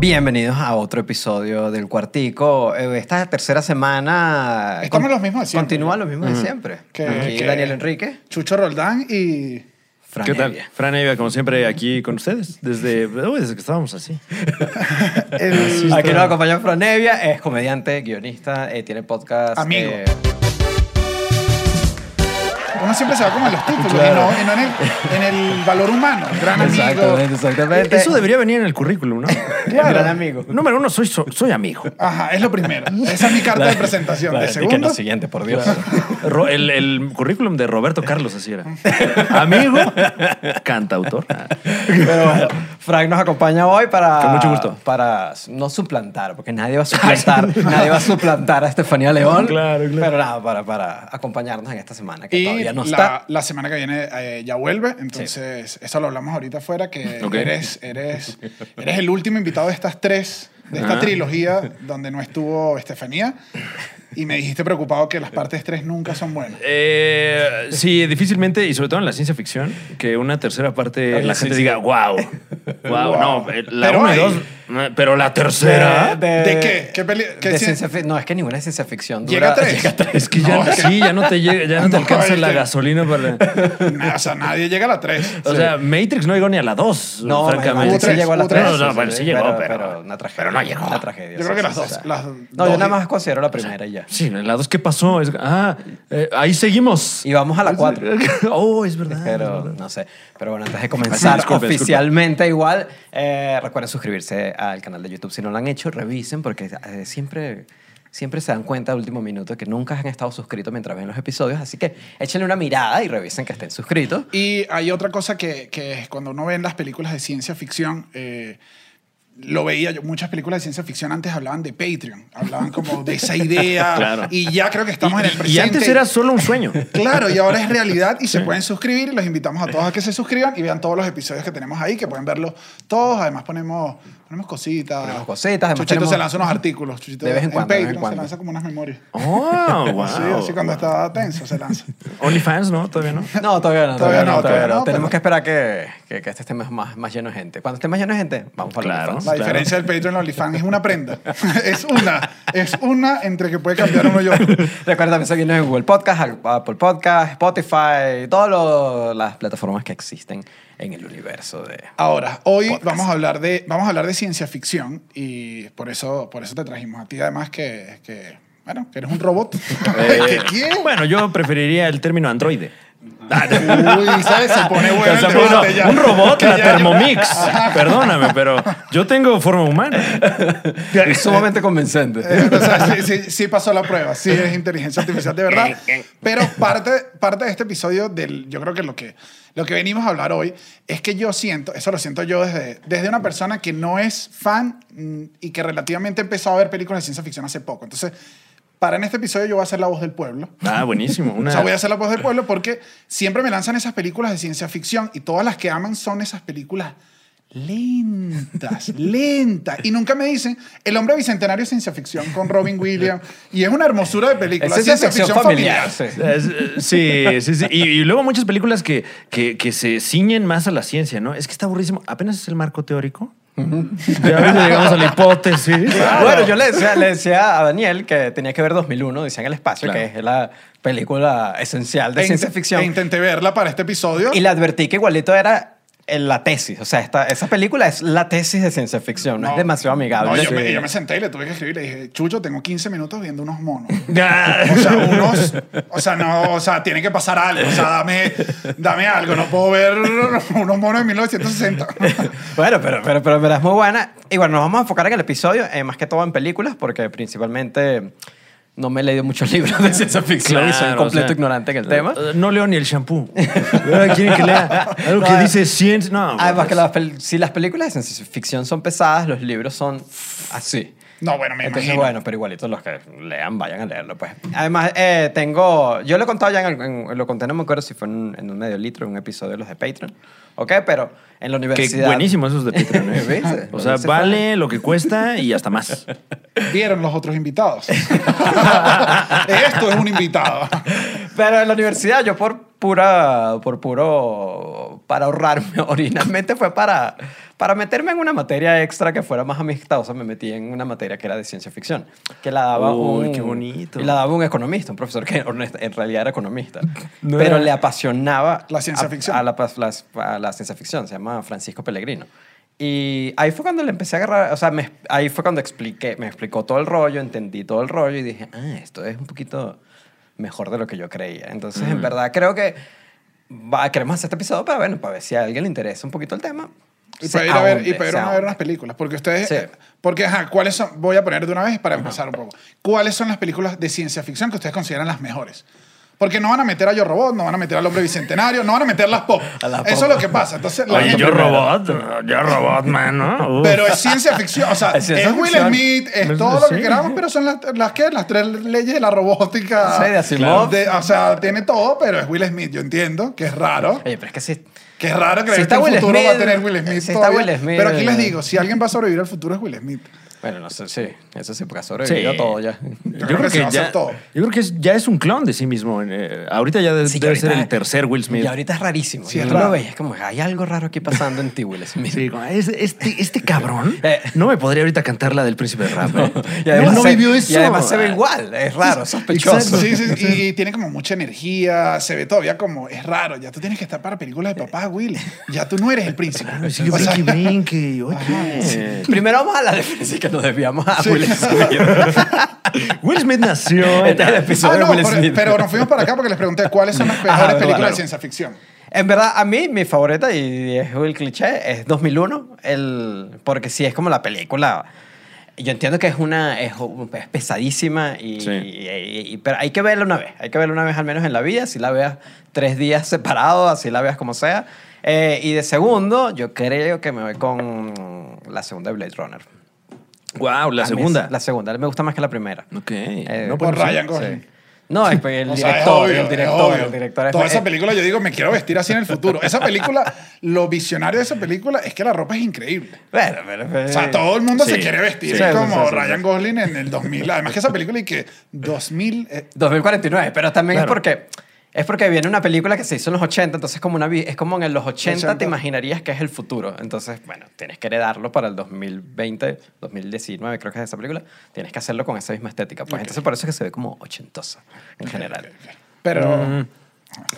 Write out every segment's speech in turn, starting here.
Bienvenidos a otro episodio del Cuartico. Eh, Esta tercera semana... Estamos con- los mismos de siempre. Continúa lo mismo de siempre. Que- Aquí que- Daniel Enrique, Chucho Roldán y... Fran ¿Qué tal? Evia. Fran Evia, como siempre, aquí con ustedes, desde, uy, desde que estábamos así. el- Aquí nos acompaña Fran Evia, es comediante, guionista, eh, tiene podcast... Amigo. eh, Uno siempre se va como en los títulos y no, y no en, el, en el valor humano. Gran amigo. exactamente, exactamente. Eso debería venir en el currículum, ¿no? Gran amigo. Número uno, soy, so- soy amigo. Ajá, es lo primero. Esa es mi carta de presentación. La- De que segundo, no, siguiente, por Dios. El, el currículum de Roberto Carlos, así era. Amigo, cantautor. Pero bueno, Frank nos acompaña hoy para... Con mucho gusto. Para no suplantar, porque nadie va a suplantar, nadie va a suplantar a Estefanía León. Claro, claro. Pero nada, para, para acompañarnos en esta semana, que y todavía no la, está. la semana que viene eh, ya vuelve, entonces eso lo hablamos ahorita afuera, que eres, eres, eres el último invitado de estas tres, de esta Ah. trilogía donde no estuvo Estefanía. Y me dijiste preocupado que las partes tres nunca son buenas. Eh, sí, difícilmente, y sobre todo en la ciencia ficción, que una tercera parte la sí, gente sí. diga, wow, wow, Wow. no, la Pero uno y hay- dos, eh, pero la tercera... ¿De qué? ¿Qué peli- qué de cien- ciencia No, es que ninguna es ciencia ficción. Llega a dura- tres. llega a tres. Es que ya, No, sí, ya no te, llega, ya no te No, alcanza la gasolina para... Nah, o sea, nadie llega a la tres. O sea, Matrix no llegó ni a la 2, No, francamente. tres, sí llegó a la hubo tres. tres, No, no, sí, bueno, sí llegó, pero- una tragedia. pero no llegó. Una tragedia. Yo sí, creo que sí, las sí, dos. sí. las No, yo nada más considero la primera y ya. Sí, en la 2, ¿qué pasó? Es- ah, eh, ahí seguimos. Y vamos a la cuatro. oh, es verdad. Pero no sé. Pero bueno, antes de comenzar disculpe, disculpe. oficialmente igual, eh, recuerden suscribirse al canal de YouTube. Si no lo han hecho, revisen porque eh, siempre, siempre se dan cuenta al último minuto que nunca han estado suscritos mientras ven los episodios. Así que échenle una mirada y revisen que estén suscritos. Y hay otra cosa que, que es cuando uno ve en las películas de ciencia ficción, eh, lo veía yo, muchas películas de ciencia ficción antes hablaban de Patreon, hablaban como de esa idea. Claro. Y ya creo que estamos en el Y presente. antes era solo un sueño. Claro, y ahora es realidad y se pueden suscribir y los invitamos a todos a que se suscriban y vean todos los episodios que tenemos ahí, que pueden verlos todos. Además ponemos, ponemos cositas. Ponemos cositas, Chuchito tenemos- se lanza unos artículos. Chuchito De vez en cuando, de vez en Patreon cuando. se lanza como unas memorias. Oh, wow. Sí, así cuando está tenso se lanza. OnlyFans, ¿no? Todavía no. No, todavía no. Todavía no, todavía no, Tenemos pero- que esperar que, que, que este esté más, más, más lleno de gente. Cuando esté más lleno de gente, vamos para Claro. La Claro. diferencia del Patreon y OnlyFans es una prenda. es una. Es una entre que puede cambiar uno y otro. Recuerda también seguirnos en Google Podcast, Apple Podcast, Spotify, todas las plataformas que existen en el universo de... Ahora, hoy Podcast. vamos a hablar de vamos a hablar de ciencia ficción y por eso por eso te trajimos a ti además que, que bueno, que eres un robot. Eh. Bueno, yo preferiría el término androide. Uy, ¿sabes? Se pone bueno O sea, el bueno, debate ya. un robot, la Thermomix. Perdóname, pero yo tengo forma humana. Es sumamente convincente. Eh, o sea, sí, sí, sí pasó la prueba, sí es inteligencia artificial de verdad. Pero parte, parte de este episodio, del, yo creo que lo, que lo que venimos a hablar hoy es que yo siento, eso lo siento yo desde, desde una persona que no es fan mm, y que relativamente empezó a ver películas de ciencia ficción hace poco. Entonces, para en este episodio yo voy a hacer la voz del pueblo. Ah, buenísimo. Una... O sea, voy a hacer la voz del pueblo porque siempre me lanzan esas películas de ciencia ficción y todas las que aman son esas películas lentas, lentas. Y nunca me dicen El hombre bicentenario es ciencia ficción con Robin Williams. Y es una hermosura de película. Es ciencia ficción familiar. sí. Sí, sí, sí. Y, y luego muchas películas que, que, que se ciñen más a la ciencia, ¿no? Es que está aburrísimo. Apenas es el marco teórico. Ya a veces llegamos a la hipótesis. Bueno, yo le decía, le decía a Daniel que tenía que ver 2001, decía en el espacio, Claro. que es la película esencial de E ciencia ficción. E intenté verla para este episodio. Y le advertí que igualito era la tesis. O sea, esta, esa película es la tesis de ciencia ficción. No, es demasiado amigable. No, yo, Sí. me, yo me senté y le tuve que escribir. Le dije, Chucho, tengo 15 minutos viendo unos monos. O sea, unos. O sea, no, o sea, tiene que pasar algo. O sea, dame, dame algo. No puedo ver unos monos de 1960. Bueno, pero, pero, pero, pero es muy buena. Y bueno, nos vamos a enfocar en el episodio, eh, más que todo en películas, porque principalmente no me he leído muchos libros de ciencia ficción y soy Claro, completo o sea, ignorante en el tema. eh, No leo ni el shampoo. Ahora quieren que lea algo que dice ciencia. No, Además pues, que las si las películas de ciencia ficción son pesadas, los libros son así. No, bueno, me Entonces, imagino. bueno, pero igualito los que lean, vayan a leerlo, pues. Además, eh, tengo... Yo lo he contado ya, en, el- en- lo conté, no me acuerdo si fue en, en un medio litro, en un episodio de los de Patreon, ¿ok? Pero en la Que universidad... buenísimo esos de Patreon. ¿eh? ¿Viste? O sea, vale lo que cuesta y hasta más. Vieron los otros invitados. Esto es un invitado. Pero en la universidad yo por pura, por puro, para ahorrarme. Originalmente fue para, para meterme en una materia extra que fuera más amistosa. Me metí en una materia que era de ciencia ficción, que la daba Uy, un... qué bonito. Y la daba un economista, un profesor que en realidad era economista. No pero era- le apasionaba... La ciencia a- ficción. A la, la- a la ciencia ficción. Se llama Francisco Pellegrino. Y ahí fue cuando le empecé a agarrar, o sea, me- ahí fue cuando expliqué, me explicó todo el rollo, entendí todo el rollo y dije, ah, esto es un poquito mejor de lo que yo creía. Entonces, en verdad, creo que va, queremos hacer este episodio para, bueno, para ver si a alguien le interesa un poquito el tema. Y para ir a ver, y para ir a ver unas películas. Porque ustedes. Sí. Porque, ajá, ¿cuáles son? Voy a poner de una vez para empezar un poco. ¿Cuáles son las películas de ciencia ficción que ustedes consideran las mejores? Porque no van a meter a Yo Robot, no van a meter al hombre bicentenario, no van a meter las pop. A Eso pop. es lo que pasa. Entonces, la Oye, gente- yo robot, yo robot, man, ¿no? Uf. Pero es ciencia ficción, o sea, Es Will ficción. Smith, es todo lo que queramos, pero son las, las que las tres leyes de la robótica. Sí, de Asimov. De- o sea, tiene todo, pero es Will Smith. Yo entiendo que es raro. Oye, pero es que sí. Que es raro creer Si que el Will futuro va a tener Will Smith. si está. Will Smith, pero aquí les digo, si alguien va a sobrevivir al futuro es Will Smith. Bueno, no sé, sí, eso sí, porque ha sobrevivido Sí. todo ya. Yo creo creo que que ya, todo. yo creo que es- ya es un clon de sí mismo. Eh, ahorita ya de- Sí, que debe ahorita- ser el tercer Will Smith. Y ahorita es rarísimo. Sí, Sí, es raro. lo ves, es como, hay algo raro aquí pasando en ti, Will Smith. Sí, como, es- este, este cabrón Eh. no me podría ahorita cantar la del príncipe de rap. ¿eh? Y además no se- vivió eso. Y además se ve igual, es raro, sospechoso. Sí, sí, sí, y tiene como mucha energía, se ve todavía como, es raro, ya tú tienes que estar para películas de papá, Will. Ya tú no eres el príncipe. Claro, O sea, brinque, brinque. Oye. Primero vamos a la defensa nos desviamos a. Will Smith. Will Smith nació. Este es el episodio Ah, no, de Will pero, Smith. pero nos fuimos para acá porque les pregunté cuáles son las mejores películas claro. de ciencia ficción. En verdad, a mí mi favorita, y es el cliché, es 2001, el, porque sí es como la película. Yo entiendo que es una es, es pesadísima, y, Sí. y- y- pero hay que verla una vez. Hay que verla una vez al menos en la vida, si la veas tres días separado, así la veas como sea. Eh, y de segundo, yo creo que me voy con la segunda de Blade Runner. Wow, la A segunda. es- La segunda, me gusta más que la primera. Ok. Eh, no, por pues, Ryan Sí. Gosling. No, es pues, el O sea, es director, obvio, el es director, obvio. el director es- Toda esa eh, película, yo digo, me quiero vestir así en el futuro. Esa película, lo visionario de esa película es que la ropa es increíble. Bueno, pero, pero- O sea, todo el mundo se Sí, quiere vestir sí, como sí. Ryan Gosling en el 2000. Además que esa película y que 2000... eh, 2049, pero también Claro. es porque es porque viene una película que se hizo en los 80, entonces como una vi- es como en los 80, 80. te imaginarías que es el futuro. Entonces, bueno, tienes que heredarlo para el 2020, 2019, creo que es esa película. Tienes que hacerlo con esa misma estética, pues entonces por eso es que se ve como ochentosa en general. pero... Mm.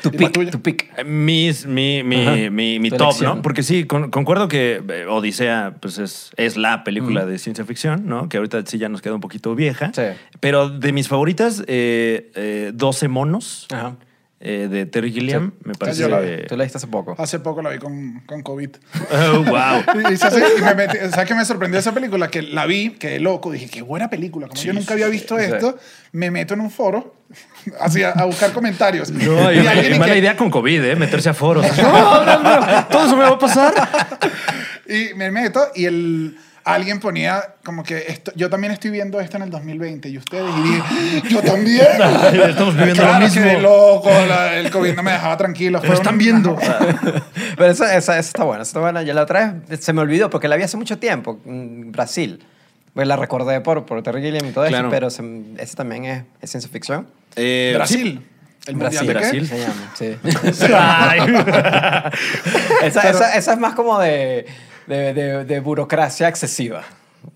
Tu ¿Y la pick, tuya? tu pick. Eh, Mis, mi, mi, Ajá. mi, mi Tu top, elección. ¿no? Porque sí, con- concuerdo que eh, Odisea pues es, es la película de ciencia ficción, ¿no? Que ahorita sí ya nos queda un poquito vieja. Sí. Pero de mis favoritas, eh, eh, 12 monos Ajá. Eh, de Terry Gilliam, me parece... yo la vi. Tú la viste hace poco. Hace poco la vi con, con COVID. Oh, wow. Y, y hace- y me metí- ¿Sabes qué me sorprendió esa película? Que la vi, quedé loco, dije, qué buena película. Como yo nunca había visto sí. esto, me meto en un foro así a, a buscar comentarios. No, y, alguien y y mala que- idea con COVID, ¿eh? Meterse a foros. No, no, no, todo eso me va a pasar. Y me meto y el, alguien ponía como que esto, yo también estoy viendo esto en el 2020 y ustedes y dije, yo también. Estamos viviendo claro, lo mismo. quedé loco, la- el COVID no me dejaba tranquilo. Pero están viendo. Pero esa, esa, esa está buena, esa está buena. Yo la otra vez se me olvidó porque la vi hace mucho tiempo, en Brasil. Pues la recordé por, por Terry Gilliam y todo Claro. eso, pero se, esa también es, es ciencia ficción. Eh, Brasil. ¿El mundial de? Brasil. Se llama, sí. sí. Esa, esa, esa es más como de, de, de, burocracia excesiva.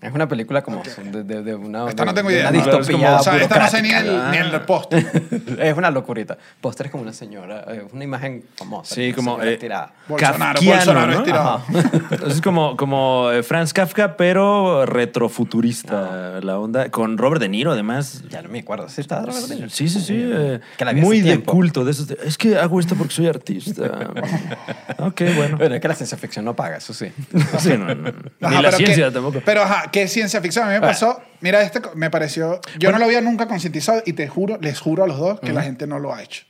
Es una película como de, de, de una, Esta no de- tengo idea. una ¿no? Claro, es distopía o sea, esta no sé ni el, ni el post. es una locurita. Póster es como una señora, es una imagen famosa. Sí, como eh, tirada. Bolsonaro, Bolsonaro ¿no? estirado. Es como, como eh, Franz Kafka, pero retrofuturista la onda. Con Robert De Niro, además. Ya no me acuerdo. ¿Sí está Robert De Niro? Sí, sí, sí. eh, Que la muy de tiempo. culto. De esos de, es que hago esto porque soy artista. ok, bueno. Bueno, es que la ciencia ficción no paga, eso sí. Sí, no, no, no. Ajá, Ni la ciencia qué- tampoco. Pero, ajá, ¿qué ciencia ficción? A mí me Bueno. pasó, mira, este me pareció, yo no lo había nunca concientizado y te juro, les juro a los dos que la gente no lo ha hecho.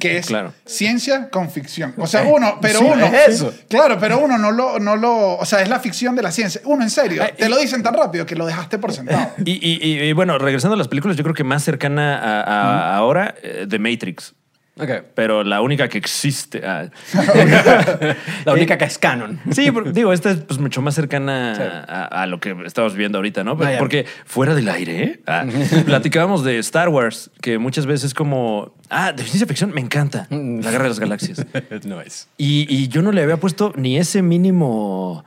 Que es Claro. ciencia con ficción. O sea, uno, pero Sí, uno. es eso. Claro, pero uno no lo, no lo. O sea, es la ficción de la ciencia. Uno, en serio. Eh, te lo dicen tan rápido que lo dejaste por sentado. Y, y- y- y, bueno, regresando a las películas, yo creo que más cercana a, a ahora, eh, The Matrix. Ok. pero la única que existe. ah. La única que es canon. Sí, porque, digo, esta es pues, mucho más cercana Sí. a, a lo que estamos viendo ahorita, ¿no? Ah, porque fuera del aire. Ah, platicábamos de Star Wars, que muchas veces es como, ah, de ciencia ficción me encanta, la guerra de las galaxias. no es. Y, y yo no le había puesto ni ese mínimo,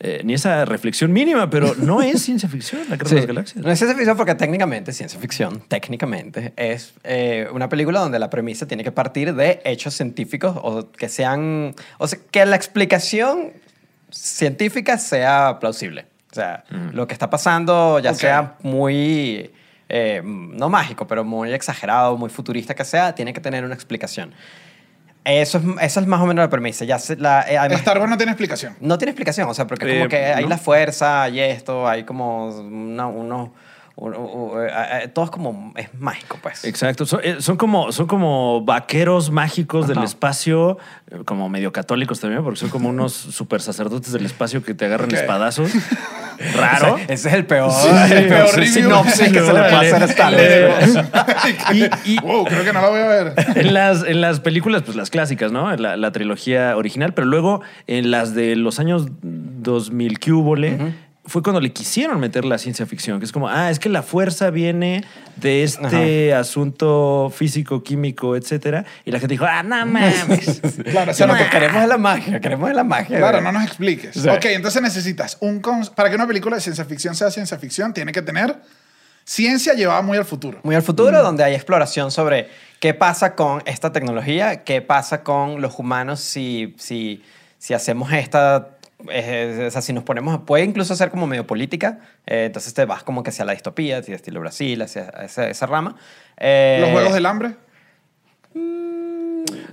eh, ni esa reflexión mínima, pero no es ciencia ficción, la guerra Sí. de las galaxias. No es ciencia ficción porque técnicamente, ciencia ficción, técnicamente, es eh, una película donde la premisa tiene que partir de hechos científicos o que sean, o sea, que la explicación científica sea plausible. O sea, lo que está pasando, ya sea muy, eh, no mágico, pero muy exagerado, muy futurista que sea, tiene que tener una explicación. Eso es, esa es más o menos la premisa. Ya se- la, eh, además- Star Wars no tiene explicación. no tiene explicación, o sea, porque Eh, como que hay ¿no? la fuerza, hay esto, hay como una- uno, u- eh, eh, todo es como, es mágico, pues. Exacto, son, eh, son como, son como vaqueros mágicos del espacio, eh, como medio católicos también, porque son como unos super sacerdotes del espacio que te agarran espadazos. Raro. Ese, ese es el peor, Sí, el peor review. sinopsis que se le hacer a vos. Y- y- wow, creo que no la voy a ver. En las, en las películas, pues las clásicas, ¿no? La, la trilogía original, pero luego en las de los años 2000, que hubo, fue cuando le quisieron meter la ciencia ficción, que es como, ah, es que la fuerza viene de este asunto físico, químico, etcétera. Y la gente dijo, ah, no mames. Claro, o sea, lo no que te- queremos es la magia, queremos es la magia. Claro, ¿verdad? no nos expliques. Sí. Ok, entonces necesitas un... Para que una película de ciencia ficción sea ciencia ficción, tiene que tener ciencia llevada muy al futuro. Muy al futuro, donde hay exploración sobre qué pasa con esta tecnología, qué pasa con los humanos si, si, si hacemos esta... eh, o sea, si nos ponemos... Puede incluso ser como medio política. eh, entonces te vas como que hacia la distopía, hacia estilo Brasil, hacia esa, esa rama. Eh, Los Juegos del Hambre.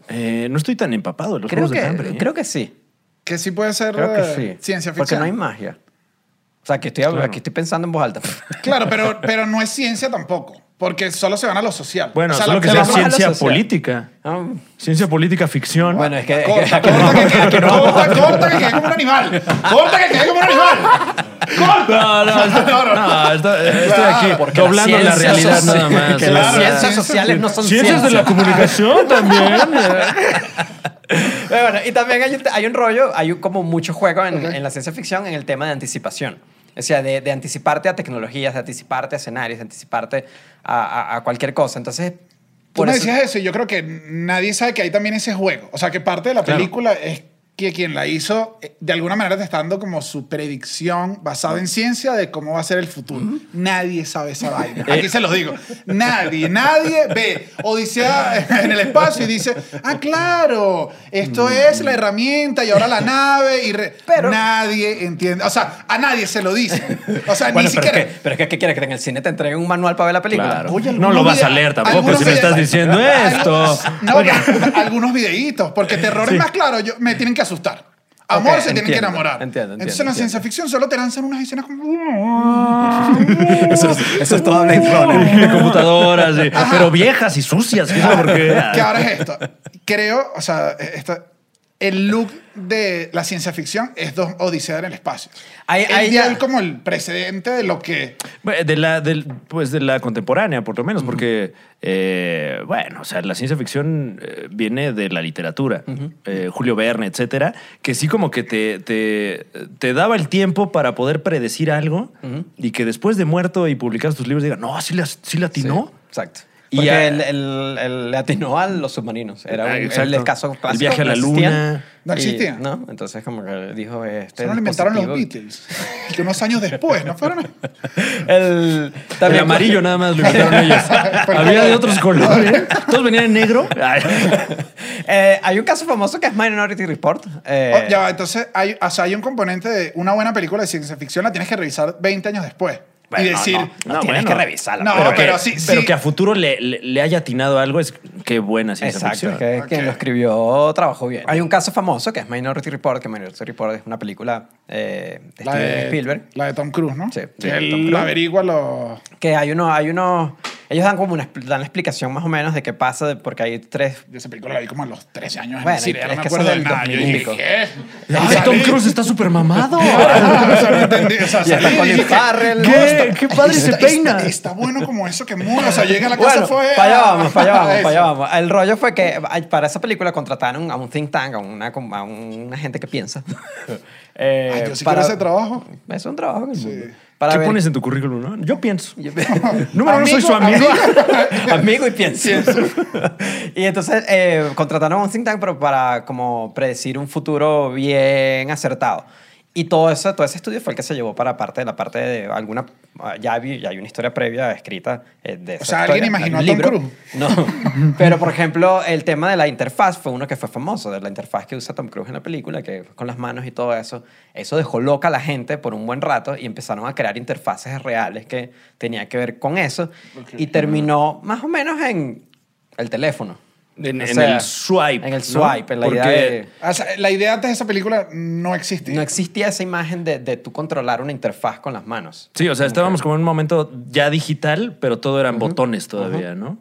Eh, no estoy tan empapado en los creo juegos que, del hambre. ¿eh? creo que sí. Que sí puede ser Creo que eh, sí. ciencia Porque ficción. no hay magia. O sea, que estoy, Claro. aquí estoy pensando en voz alta. Claro, pero, pero no es ciencia tampoco. Porque solo se van a lo social. Bueno, O sea, solo lo que se sea ciencia política. Ah, Ciencia política ficción. Bueno, es que... es que Corta, no- corta, que quede, corta, corta, que quede como un animal. Corta, que quede como un animal. Corta. No, no, esto- no, esto- estoy Claro, aquí porque doblando las la ciencias realidad nada más. Que las ciencias ciencias- sociales no son Ciencias de la ciencias. comunicación también. Bueno, y también hay un, hay un rollo, hay como mucho juego en, en la ciencia ficción en el tema de anticipación. O sea, de, de anticiparte a tecnologías, de anticiparte a escenarios, de anticiparte a, a- a cualquier cosa. Entonces, Tú por me eso- decías eso y yo creo que nadie sabe que hay también ese juego. O sea, que parte de la Claro. película es que quien la hizo, eh, de alguna manera te está dando como su predicción basada en ciencia de cómo va a ser el futuro. Nadie sabe esa vaina. Aquí se los digo. Nadie, nadie ve Odisea en el espacio y dice, ah, claro, esto es la herramienta y ahora la nave. Y re-". Pero- nadie entiende. O sea, a nadie se lo dice. O sea, Bueno, ni pero es, siquiera... que, pero es que, ¿qué quieres? ¿Que en el cine te entreguen un manual para ver la película? Claro. Oye, no lo vas a leer tampoco si me estás diciendo esto. No, algunos videitos, porque terror es más claro, yo, me tienen que asustar. Amor se tienen que entiendo, enamorar. entiendo, Entonces entiendo, en la ciencia ficción solo te lanzan unas escenas como... Eso es, eso es todo Blade Runner. computadoras, pero viejas y sucias. ¿qué es lo porque- que ahora es esto. Creo, o sea, esta- el look de la ciencia ficción es dos Odisea en el espacio. Ya- el- como el precedente de lo que... De la, del- pues de la contemporánea, por lo menos, porque, eh, bueno, o sea, la ciencia ficción eh, viene de la literatura, Eh, Julio Verne, etcétera, que sí como que te, te, te daba el tiempo para poder predecir algo y que después de muerto y publicar tus libros diga, no, sí la, sí. Sí, exacto. Y Porque a- él, él- él atinó a los submarinos. Era un, el caso clásico. El viaje a la luna. No Y- existían. ¿no? Entonces, como que dijo este. Eso no lo inventaron los Beatles. Que unos años después, ¿no fueron? El, El también- amarillo nada más lo inventaron ellos. Había de otros colores. Todos venían en negro. Eh, hay un caso famoso que es Minority Report. eh, Oh, ya entonces hay, o sea, hay un componente de una buena película de ciencia ficción la tienes que revisar 20 años después. Bueno, y decir, no, no, tienes bueno. que revisarla. No, pero, pero que, sí, pero sí. que a futuro le, le, le haya atinado algo es qué buena ciencia Exacto, ficción. que quien lo escribió trabajó bien. Hay un caso famoso que es Minority Report, que Minority Report es una película eh, de la Steven de, Spielberg. la de Tom Cruise, ¿no? Sí, Que él Tom Cruise. averigua los... Que hay unos, hay unos, ellos dan como una, dan la explicación más o menos de qué pasa, de- porque hay tres... Yo esa película la vi como a los 13 años en Bueno, cine, es no me que eso acuerdo es de del nada. Yo 2000 y dije, pico. ¿qué? Ay, Salí- Tom Cruise está súper mamado. o sea, no entendí. O sea, Y está salí y Colin dije, Farrell. ¿Qué? No, está- ¡Qué padre se está- peina! Está, está bueno como eso que mueve. O sea, llega a la casa Bueno, fue... para allá vamos, para allá vamos, para allá vamos. El rollo fue que ay, para esa película contrataron a un think tank, a una, a una gente que piensa. Eh, Ay, yo sí quiero ese trabajo. Es un trabajo en el Sí. mundo. Para ¿Qué ver- pones en tu currículum, no? Yo pienso. Número uno, soy su amigo. amigo y pienso. y entonces eh, contrataron a un think tank pero para como predecir un futuro bien acertado. Y todo, eso, todo ese estudio fue el que se llevó para parte de la parte de alguna... Ya hay, ya hay una historia previa escrita eh, de esa sea, ¿alguien historia, imaginó hay a Tom libro. No. Pero, por ejemplo, el tema de la interfaz fue uno que fue famoso, de la interfaz que usa Tom Cruise en la película, que con las manos y todo eso. Eso dejó loca a la gente por un buen rato y empezaron a crear interfaces reales que tenían que ver con eso. Y terminó más o menos en el teléfono. En, O en sea, el swipe. En el ¿no? swipe, en la idea Porque- de... O sea, la idea antes de esa película no existía. No existía esa imagen de, de tú controlar una interfaz con las manos. Sí, o sea, estábamos como en un momento ya digital, pero todo eran botones todavía, ¿no?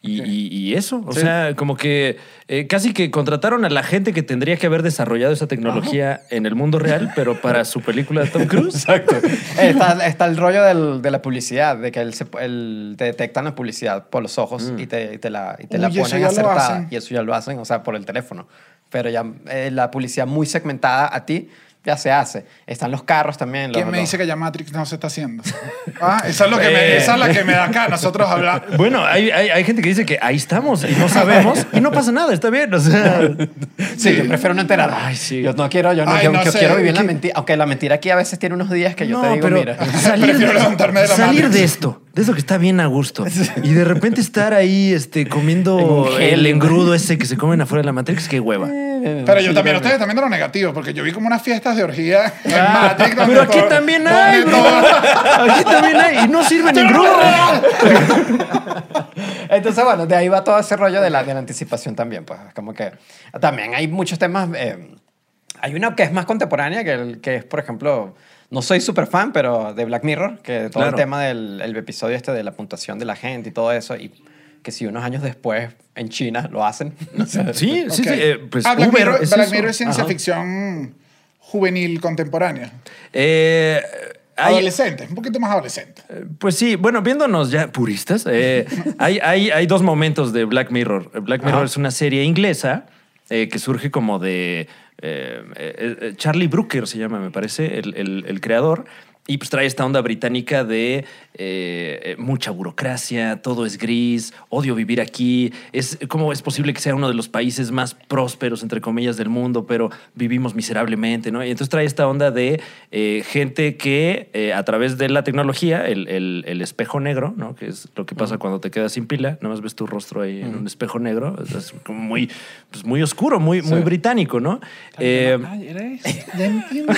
Y, y- y eso, o Sí. sea, como que eh, casi que contrataron a la gente que tendría que haber desarrollado esa tecnología en el mundo real, pero para su película de Tom Cruise. Exacto. está, está el rollo del- de la publicidad, de que él se- él te detectan la publicidad por los ojos y te, y te la, y te la Uy, eso ponen acertada. Y eso ya lo hacen, o sea, por el teléfono. Pero ya eh, la publicidad muy segmentada a ti ya se hace. Están los carros también. ¿Quién me los- dice que ya Matrix no se está haciendo? Ah, esa es, lo que me, Eh. esa es la que me da acá. Nosotros hablamos. Bueno, hay, hay, hay gente que dice que ahí estamos y no sabemos y no pasa nada, está bien, o sea... Sí, yo prefiero no enterar. Ay, sí. Yo no quiero, yo no, Ay, yo, no yo sé, quiero vivir en la mentira. Aunque la mentira aquí a veces tiene unos días que yo te No, digo, pero mira. salir, de la salir de esto, de eso que está bien a gusto, y de repente estar ahí este, En comiendo el engrudo ese que se comen afuera de la Matrix, qué hueva. Pero yo también, ustedes también de lo negativo, porque yo vi como unas fiestas de orgía en donde Pero aquí todo- también donde hay, bro. todo- Aquí también hay, y no es real. Entonces, bueno, de ahí va todo ese rollo de la, de la anticipación también. Pues como que también hay muchos temas. eh, hay una que es más contemporánea, que, el- que es, por ejemplo, no soy súper fan, pero de Black Mirror, que todo Claro. el tema del el episodio este de la puntuación de la gente y todo eso. Y que si unos años después en China lo hacen. Sí, sí, Ok. sí. eh, pues ah, Black, Uber Mirror, es Black eso. Mirror es ciencia Ajá. ficción juvenil contemporánea. Eh, hay- Adolescente, un poquito más adolescente. Pues sí, bueno, viéndonos ya puristas, eh, hay, hay, hay dos momentos de Black Mirror. Black Mirror Ajá. es una serie inglesa eh, que surge como de eh, eh, eh, Charlie Brooker, se llama, me parece, el, el- el creador. Y pues trae esta onda británica de eh, mucha burocracia, todo es gris, odio vivir aquí. Es, ¿Cómo es posible que sea uno de los países más prósperos, entre comillas, del mundo, pero vivimos miserablemente? ¿no? Y entonces trae esta onda de eh, gente que eh, a través de la tecnología, el, el- el espejo negro, ¿no? que es lo que pasa cuando te quedas sin pila, nada más ves tu rostro ahí en un espejo negro, es- como muy, pues muy oscuro, muy, muy británico, ¿no? Ay, eso. Ya entiendo.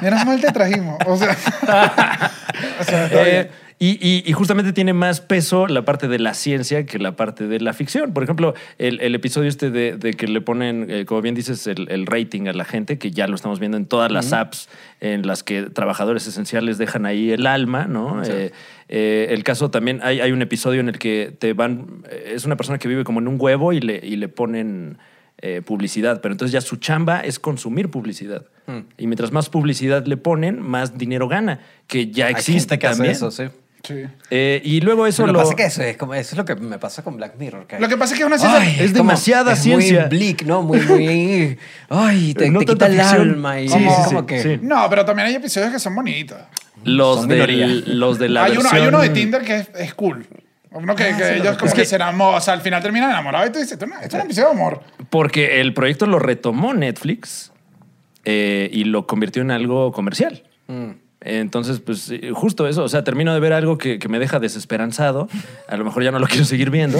Menos mal te trajimos. O sea, o sea, está Eh, y, y- y justamente tiene más peso la parte de la ciencia que la parte de la ficción. Por ejemplo, el, el episodio este de, de que le ponen, eh, como bien dices, el, el rating a la gente, que ya lo estamos viendo en todas las apps en las que trabajadores esenciales dejan ahí el alma, ¿no? Eh, eh, el caso también, hay, hay un episodio en el que te van, es una persona que vive como en un huevo y le, y le ponen eh, publicidad, pero entonces ya su chamba es consumir publicidad. Y mientras más publicidad le ponen, más dinero gana, que ya hay existe gente que hace también. eso, sí. Sí. Eh, y luego eso lo lo... que pasa es que eso es, como, eso es lo que me pasa con Black Mirror. que- Lo que pasa es que es una ciencia. Ay, es como- demasiada es ciencia. Muy bleak, ¿no? Muy, muy. Ay, te, No te quita el ficción. alma. Y Sí, es sí, como sí, que. sí. No, pero también hay episodios que son bonitos. Los, Son minoría. los de la hay, uno, versión... hay uno de Tinder que es, es cool. Uno que, Ah, que sí, lo ellos como que, se enamoran, o sea, al final terminan enamorados y tú dices, esto no- esto es un episodio de amor. Porque el proyecto lo retomó Netflix eh, y lo convirtió en algo comercial. Mm. Entonces, pues eh, justo eso, o sea, termino de ver algo que, que me deja desesperanzado, a lo mejor ya no lo quiero seguir viendo.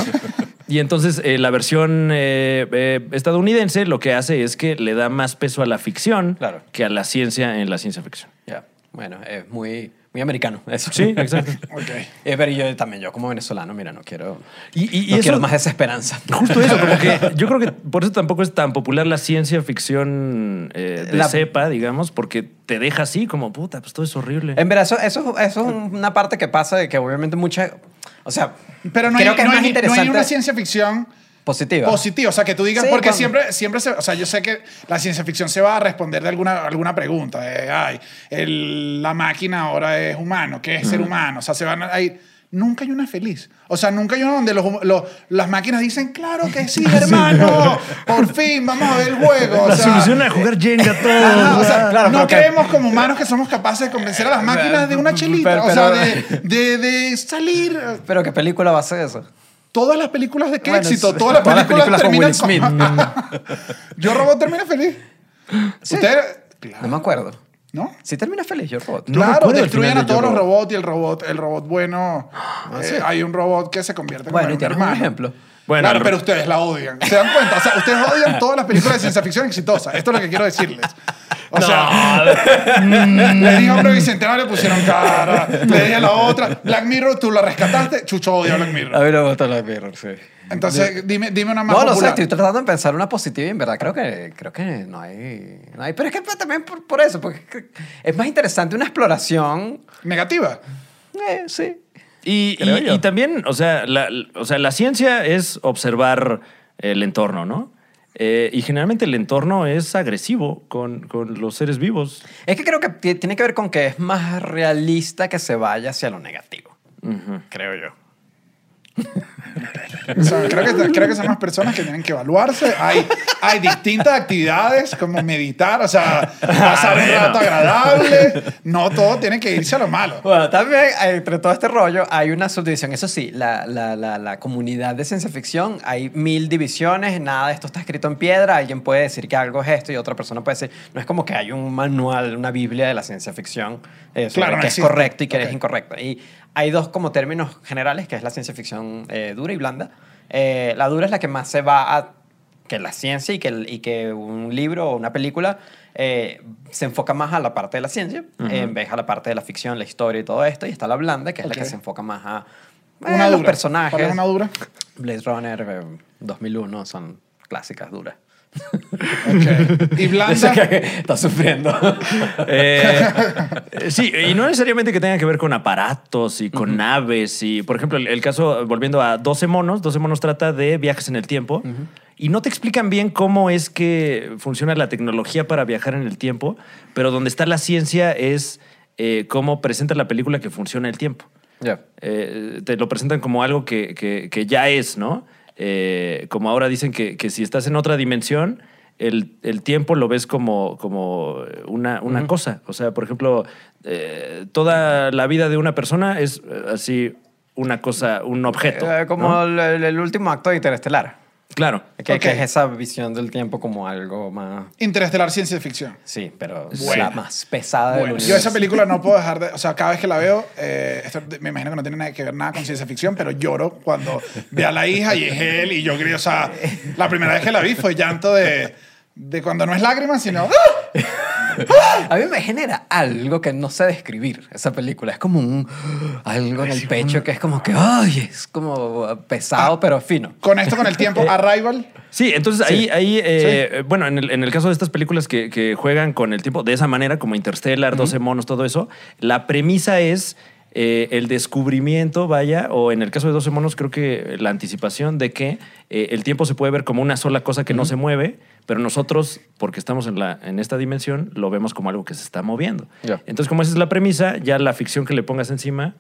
Y entonces eh, la versión eh, eh, estadounidense lo que hace es que le da más peso a la ficción Claro. que a la ciencia en la ciencia ficción. Ya, bueno, es muy, muy americano eso. Sí, exacto. Ok. Eh, pero yo también, yo como venezolano, mira, no quiero. Y, y- y no eso- quiero más desesperanza. Justo eso, como que yo creo que por eso tampoco es tan popular la ciencia ficción eh, de La- cepa, digamos, porque te deja así como, puta, pues todo es horrible. En verdad, eso, eso, eso es una parte que pasa de que obviamente mucha... O sea, Pero no hay, creo que no es hay- más no hay interesante una ciencia ficción positiva. positiva. O sea, que tú digas, Sí, porque cuando- siempre, siempre se, o sea, yo sé que la ciencia ficción se va a responder de alguna, alguna pregunta. de, ay, el- la máquina ahora es humano, ¿qué es ser humano? O sea, se van a ir. Nunca hay una feliz. O sea, nunca hay una donde los, hum- los- las máquinas dicen, claro que sí, hermano, por fin, vamos a ver el juego. O La sea, solución a jugar Jenga todos. Ajá, o sea, Claro, no pero que- creemos como humanos que somos capaces de convencer a las máquinas de una chelita. Pero- o sea, de, de, de salir. Pero ¿qué película va a ser eso? Todas las películas de qué Bueno, éxito. sí. Todas las Todas las películas, películas con terminan Will Yo Robot termina feliz. Usted. No me acuerdo. ¿No? Si termina feliz, yo robot. Claro, destruyen a todos los Robot. robots y el robot, el robot bueno. eh, Hay un robot que se convierte Bueno, y en un tienes un hermano. ejemplo. Bueno, claro, pero ustedes la odian. ¿Se dan cuenta? O sea, ustedes odian todas las películas de ciencia ficción exitosas. Esto es lo que quiero decirles. O sea, mm, le dije a Hombre Bicentenario, le pusieron cara. Le dije a la otra, Black Mirror, tú la rescataste. Chucho odia Black A Mirror. mí no me gusta la Mirror, sí. Entonces, dime, dime una más No, no sé, estoy tratando de pensar una positiva y en verdad creo que, creo que no hay, no hay. Pero es que también por, por eso, porque es que es más interesante una exploración. Negativa. Eh, sí. Y, y- también, o sea, la, o sea, la ciencia es observar el entorno, ¿no? Eh, y generalmente el entorno es agresivo con, con los seres vivos. Es que creo que ti- tiene que ver con que es más realista que se vaya hacia lo negativo. Creo yo. O sea, creo, que, creo que son las personas que tienen que evaluarse. Hay, hay distintas actividades como meditar, o sea, pasar un bueno. rato agradable. No todo tiene que irse a lo malo. Bueno, también eh, entre todo este rollo hay una subdivisión. Eso sí, la, la, la, la comunidad de ciencia ficción, hay mil divisiones, nada de esto está escrito en piedra. Alguien puede decir que algo es esto y otra persona puede decir. No es como que hay un manual, una biblia de la ciencia ficción eh, sobre Claro, no qué es existe. correcto y qué Ok. es incorrecto. Y hay dos como términos generales, que es la ciencia ficción eh, dura y blanda. Eh, la dura es la que más se va a que la ciencia y que, y que un libro o una película eh, se enfoca más a la parte de la ciencia en vez a la parte de la ficción, la historia y todo esto. Y está la blanda, que es la que se enfoca más a Una los dura. personajes. ¿Cuál es una dura? Blade Runner eh, 2001 son clásicas duras. Ok. Y blanda. está sufriendo. Eh, sí, y no necesariamente que tenga que ver con aparatos y con naves. Y, por ejemplo, el, el caso, volviendo a 12 monos, 12 monos trata de viajes en el tiempo. Y no te explican bien cómo es que funciona la tecnología para viajar en el tiempo, pero donde está la ciencia es eh, cómo presenta la película que funciona el tiempo. Ya. Eh, te lo presentan como algo que, que- que ya es, ¿no? Eh, como ahora dicen que, que si estás en otra dimensión, el, el tiempo lo ves como, como una, una cosa. O sea, por ejemplo, eh, toda la vida de una persona es eh, así una cosa, un objeto. Eh, como ¿no? el, el último acto de Interestelar. Claro. Que, que es esa visión del tiempo como algo más... Interestelar ciencia ficción. Sí, pero Buena. la más pesada del Bueno, universo. yo esa película no puedo dejar de... O sea, cada vez que la veo, eh, esto me imagino que no tiene nada que ver nada con ciencia ficción, pero lloro cuando ve a la hija y es él y yo grito, o sea, la primera vez que la vi fue llanto de, de cuando no es lágrimas, sino... ¡ah! A mí me genera algo que no sé describir esa película. Es como un algo en el pecho que es como que, ay, es como pesado pero fino. Con esto, con el tiempo, Arrival. Sí, entonces ahí, ahí eh, bueno, en el, en el caso de estas películas que, que juegan con el tiempo de esa manera, como Interstellar, 12 monos, todo eso, la premisa es eh, el descubrimiento, vaya, o en el caso de 12 monos, creo que la anticipación de que eh, el tiempo se puede ver como una sola cosa que no se mueve, pero nosotros, porque estamos en, la, en esta dimensión, lo vemos como algo que se está moviendo. Entonces, como esa es la premisa, ya la ficción que le pongas encima,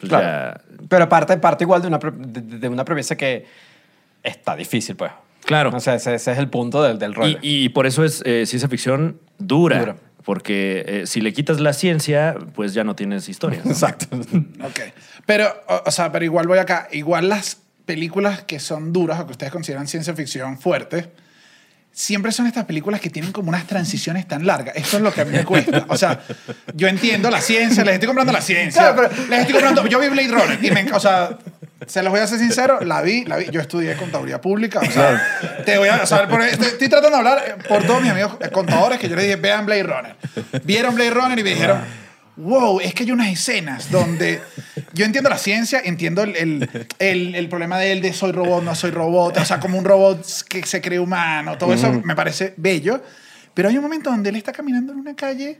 pues Claro. ya- Pero parte, parte igual de una, de, de una premisa que está difícil, pues. Claro. O sea, ese, ese es el punto del, del rollo. Y, y por eso es eh, ciencia ficción dura. Dura. Porque eh, si le quitas la ciencia, pues ya no tienes historia. ¿no? Exacto. Ok. Pero, o, o sea, pero igual voy acá. Igual las películas que son duras o que ustedes consideran ciencia ficción fuerte, siempre son estas películas que tienen como unas transiciones tan largas. Esto es lo que a mí me cuesta. O sea, yo entiendo la ciencia, les estoy comprando la ciencia. Claro, pero- Les estoy comprando. Yo vi Blade Runner y me, o sea, se los voy a ser sincero, la vi, la vi. Yo estudié contaduría pública, o sea, te voy a, o sea, por- estoy, estoy tratando de hablar eh, por todos mis amigos contadores que yo les dije, vean Blade Runner. Vieron Blade Runner y me dijeron, wow, es que hay unas escenas donde yo entiendo la ciencia, entiendo el, el, el- el problema de él de soy robot, no soy robot, o sea, como un robot que se cree humano, todo eso me parece bello, pero hay un momento donde él está caminando en una calle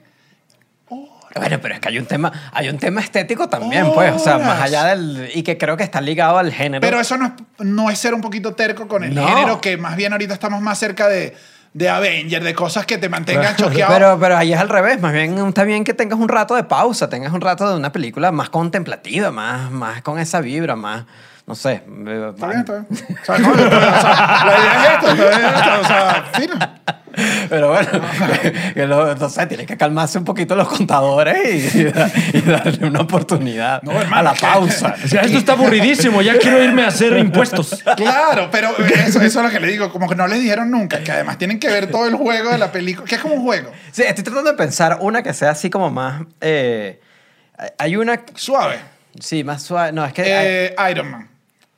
Bueno, pero es que hay un tema, hay un tema estético también, pues, o sea, más Horas. allá del y que creo que está ligado al género. Pero eso no es, no es ser un poquito terco con el No. género, que más bien ahorita estamos más cerca de, de Avenger, de cosas que te mantengan choqueado. Pero, pero ahí es al revés, más bien está bien que tengas un rato de pausa, tengas un rato de una película más contemplativa, más, más con esa vibra, más, no sé. eh, Está bien, está bien. O sea, no, o sea, la idea es esto, la idea es esto, o sea, fino. Pero bueno, que lo- no tienes que calmarse un poquito los contadores y, y da- y darle una oportunidad No, hermano, a la que- pausa. O sea, esto está aburridísimo, ya quiero irme a hacer impuestos. Claro, pero eso, eso es lo que le digo, como que no les dijeron nunca, que además tienen que ver todo el juego de la película, que es como un juego, Sí, estoy tratando de pensar una que sea así como más... eh, hay una... suave. Sí, más suave. No, es que... Eh, Iron Man,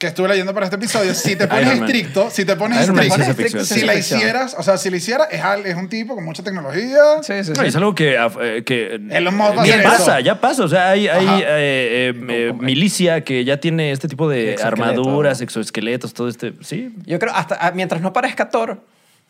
que estuve leyendo para este episodio, si te pones Iron Man. estricto, si te pones Iron Man es estricto, ciencia ficción. si la Ciencia ficción. hicieras, o sea, si la hicieras, es, al- es un tipo con mucha tecnología. sí, sí, No, y sí. es algo que, eh, que Elon Musk va a ya hacer pasa, eso. ya pasa. O sea, hay, hay Ajá. eh, eh, eh, milicia que ya tiene este tipo de Exoesqueleto, armaduras, exoesqueletos, todo este. Sí. Yo creo, hasta ah, mientras no parezca Thor...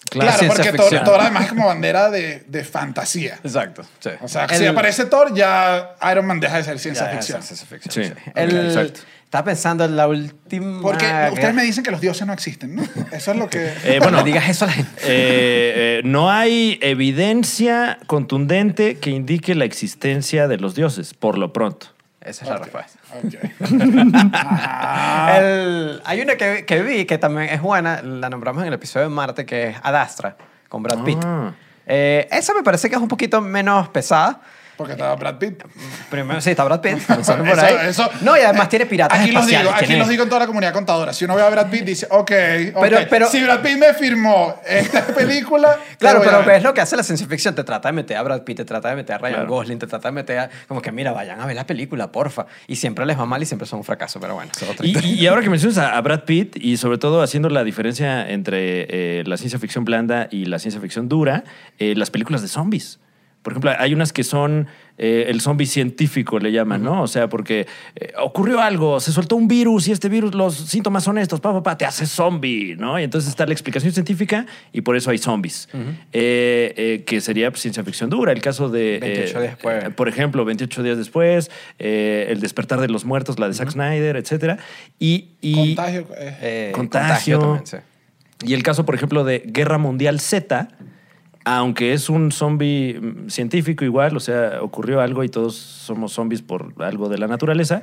Claro, ciencia porque Thor, ficción. Thor además es como bandera de, de fantasía. Exacto, sí. O sea, El- si aparece Thor, ya Iron Man deja de ser ciencia Ya, ficción. ciencia ficción, Sí, sí. ok, El- exacto. Estaba pensando en la última... Porque ustedes me dicen que los dioses no existen, ¿no? Eso es lo que... Eh, No bueno, digas eso a la gente. eh, eh, no hay evidencia contundente que indique la existencia de los dioses, por lo pronto. Esa es la respuesta. Ok. Ah, El- hay una que, que vi que también es buena, la nombramos en el episodio de Marte, que es Adastra, con Brad Pitt. Ah. Eh, esa me parece que es un poquito menos pesada. Porque estaba Brad Pitt. Primero, sí, está Brad Pitt, Eso- ahí. eso- no, y además tiene piratas Aquí los digo, aquí los digo en toda la comunidad contadora. Si uno ve a Brad Pitt, dice, ok, ok. Pero- pero- si Brad Pitt me firmó esta película, Claro, pero ves lo que hace la ciencia ficción. Te trata de meter a Brad Pitt, te trata de meter a Ryan Claro. Gosling, te trata de meter a... Como que, mira, vayan a ver la película, porfa. Y siempre les va mal y siempre son un fracaso, pero bueno, eso es otra Y, y ahora que mencionas a, a Brad Pitt y sobre todo haciendo la diferencia entre eh, la ciencia ficción blanda y la ciencia ficción dura, eh, las películas de zombies. Por ejemplo, hay unas que son eh, el zombie científico, le llaman, ¿no? O sea, porque eh, ocurrió algo, se soltó un virus y este virus, los síntomas son estos, pa, pa, pa, te hace zombie, ¿no? Y entonces está la explicación científica y por eso hay zombies, Eh, eh, que sería pues, ciencia ficción dura. El caso de... 28 eh, días después. por ejemplo, 28 días después, El despertar de los muertos, la de Zack Snyder, etcétera. Y, y, Contagio. contagio. también, sí. y el caso, por ejemplo, de Guerra Mundial Z, aunque es un zombie mm, científico igual, o sea, ocurrió algo y todos somos zombies por algo de la naturaleza,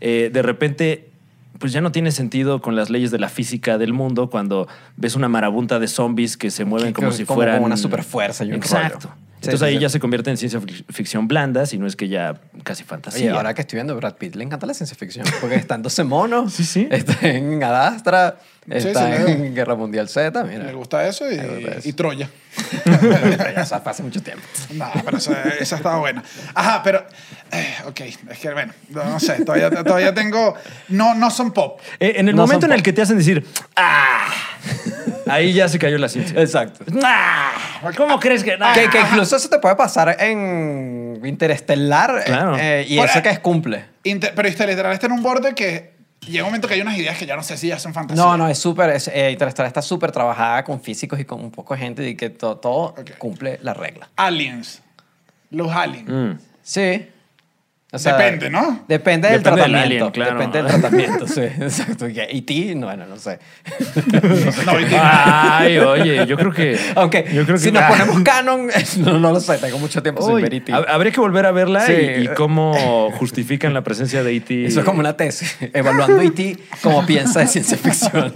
eh, de repente pues ya no tiene sentido con las leyes de la física del mundo cuando ves una marabunta de zombies que se mueven como si fueran... como una superfuerza y un Exacto. rollo. Entonces sí, ahí sí. ya se convierte en ciencia fic- ficción blanda, si no es que ya casi fantasía. ahora que estoy viendo Brad Pitt, le encanta la ciencia ficción. Porque está en 12 monos, Sí, sí. está en Adastra, está sí, en Guerra Mundial Z, mira. Me gusta eso y, gusta eso. y Troya. Eso fue hace mucho tiempo. No, pero esa, esa estaba buena. Ajá, pero. eh, ok, es que bueno, no, no sé, todavía, todavía tengo. No, no son pop. Eh, en el No momento en el que te hacen decir, ¡ah! Ahí ya se cayó la ciencia. Exacto. ¡Ah! ¿Cómo crees que.? ¡Ah! Que, que incluso eso te puede pasar en Interestelar. Claro. eh, y Por eso que es cumple. Inter- pero Interestelar está en un borde que llega un momento que hay unas ideas que ya no sé si ya son fantasía. No, no, es súper. es- eh, Interestelar está súper trabajada con físicos y con un poco de gente y que to- todo cumple la regla. Aliens. Los aliens. Mm. Sí. O Depende, ¿no? Depende del Depende del tratamiento. alien, claro. Depende del tratamiento, sí. Exacto. Y ti, no, bueno, no sé. No, y tiene- Ay, oye, yo creo que. Aunque yo creo que si nos ponemos canon, no, no lo sé, tengo mucho tiempo sin ver E.T. hab- habría que volver a verla Sí. y, y cómo justifican la presencia de E E.T. Eso es como una tesis, evaluando E.T. como piensa de ciencia ficción.